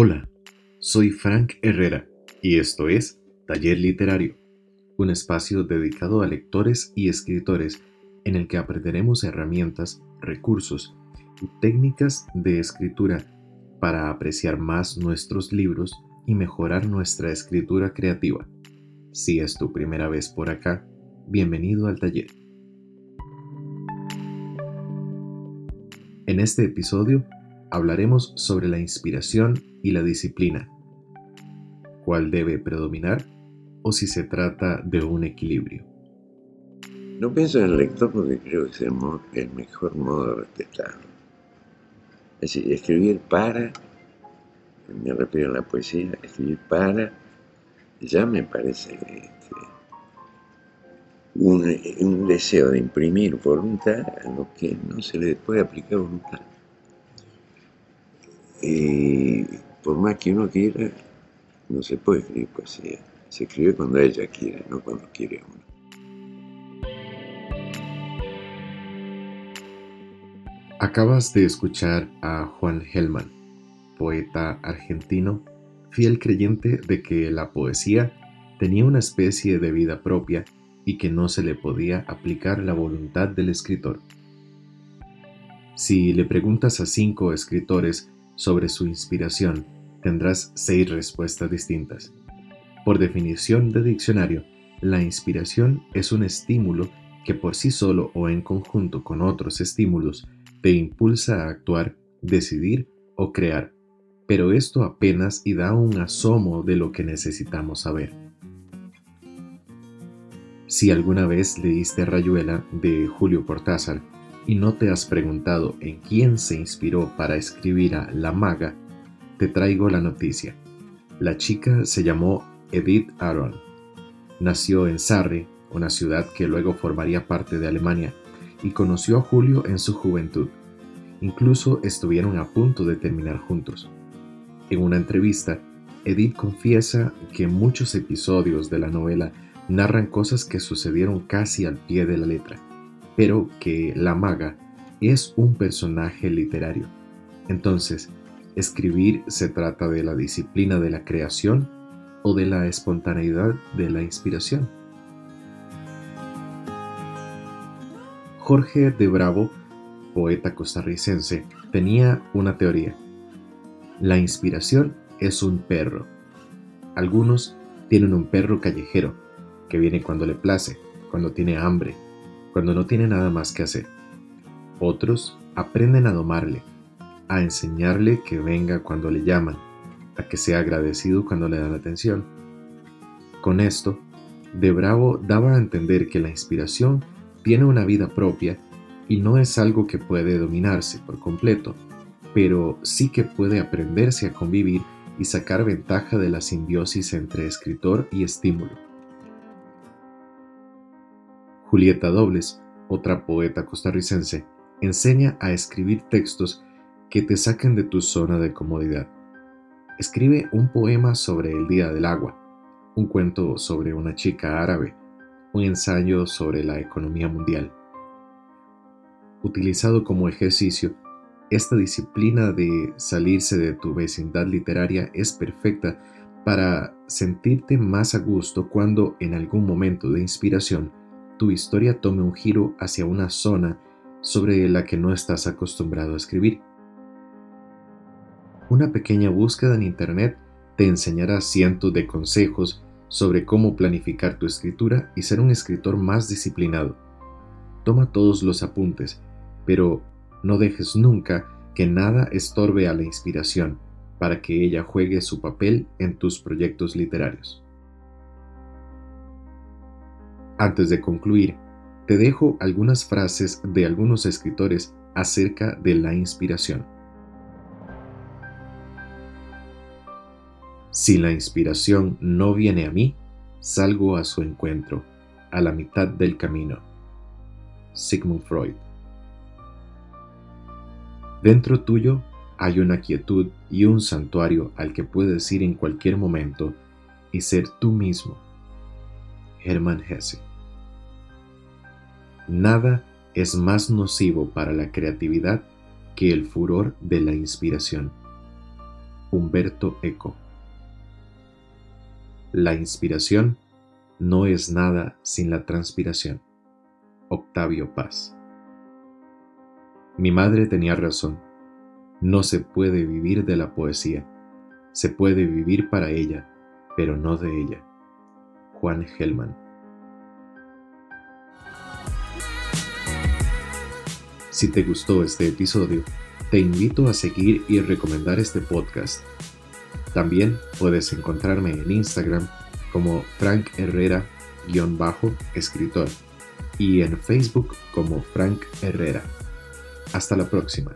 Hola, soy Frank Herrera y esto es Taller Literario, un espacio dedicado a lectores y escritores en el que aprenderemos herramientas, recursos y técnicas de escritura para apreciar más nuestros libros y mejorar nuestra escritura creativa. Si es tu primera vez por acá, bienvenido al taller. En este episodio hablaremos sobre la inspiración y la disciplina. ¿Cuál debe predominar o si se trata de un equilibrio? No pienso en el lector porque creo que es el, mejor modo de respetarlo. Es decir, escribir para, me refiero a la poesía, escribir para, ya me parece este, un, un, deseo de imprimir voluntad a lo que no se le puede aplicar voluntad. Y por más que uno quiera, no se puede escribir poesía. Se escribe cuando ella quiere, no cuando quiere uno. Acabas de escuchar a Juan Gelman, poeta argentino, fiel creyente de que la poesía tenía una especie de vida propia y que no se le podía aplicar la voluntad del escritor. Si le preguntas a cinco escritores sobre su inspiración, tendrás seis respuestas distintas. Por definición de diccionario, la inspiración es un estímulo que por sí solo o en conjunto con otros estímulos te impulsa a actuar, decidir o crear, pero esto apenas y da un asomo de lo que necesitamos saber. Si alguna vez leíste Rayuela de Julio Cortázar, y no te has preguntado en quién se inspiró para escribir a La Maga, te traigo la noticia. La chica se llamó Edith Aron. Nació en Sarre, una ciudad que luego formaría parte de Alemania, y conoció a Julio en su juventud. Incluso estuvieron a punto de terminar juntos. En una entrevista, Edith confiesa que muchos episodios de la novela narran cosas que sucedieron casi al pie de la letra pero que la maga es un personaje literario. Entonces, escribir se trata de la disciplina de la creación o de la espontaneidad de la inspiración. Jorge de Bravo, poeta costarricense, tenía una teoría. La inspiración es un perro. Algunos tienen un perro callejero, que viene cuando le place, cuando tiene hambre, cuando no tiene nada más que hacer. Otros aprenden a domarle, a enseñarle que venga cuando le llaman, a que sea agradecido cuando le dan atención. Con esto, De Bravo daba a entender que la inspiración tiene una vida propia y no es algo que puede dominarse por completo, pero sí que puede aprenderse a convivir y sacar ventaja de la simbiosis entre escritor y estímulo. Julieta Dobles, otra poeta costarricense, enseña a escribir textos que te saquen de tu zona de comodidad. Escribe un poema sobre el Día del Agua, un cuento sobre una chica árabe, un ensayo sobre la economía mundial. Utilizado como ejercicio, esta disciplina de salirse de tu vecindad literaria es perfecta para sentirte más a gusto cuando en algún momento de inspiración tu historia tome un giro hacia una zona sobre la que no estás acostumbrado a escribir. Una pequeña búsqueda en Internet te enseñará cientos de consejos sobre cómo planificar tu escritura y ser un escritor más disciplinado. Toma todos los apuntes, pero no dejes nunca que nada estorbe a la inspiración para que ella juegue su papel en tus proyectos literarios. Antes de concluir, te dejo algunas frases de algunos escritores acerca de la inspiración. Si la inspiración no viene a mí, salgo a su encuentro, a la mitad del camino. Sigmund Freud. Dentro tuyo hay una quietud y un santuario al que puedes ir en cualquier momento y ser tú mismo. Hermann Hesse. Nada es más nocivo para la creatividad que el furor de la inspiración. Humberto Eco. La inspiración no es nada sin la transpiración. Octavio Paz. Mi madre tenía razón. No se puede vivir de la poesía. Se puede vivir para ella, pero no de ella. Juan Gelman. Si te gustó este episodio, te invito a seguir y recomendar este podcast. También puedes encontrarme en Instagram como Frank Herrera-escritor y en Facebook como Frank Herrera. Hasta la próxima.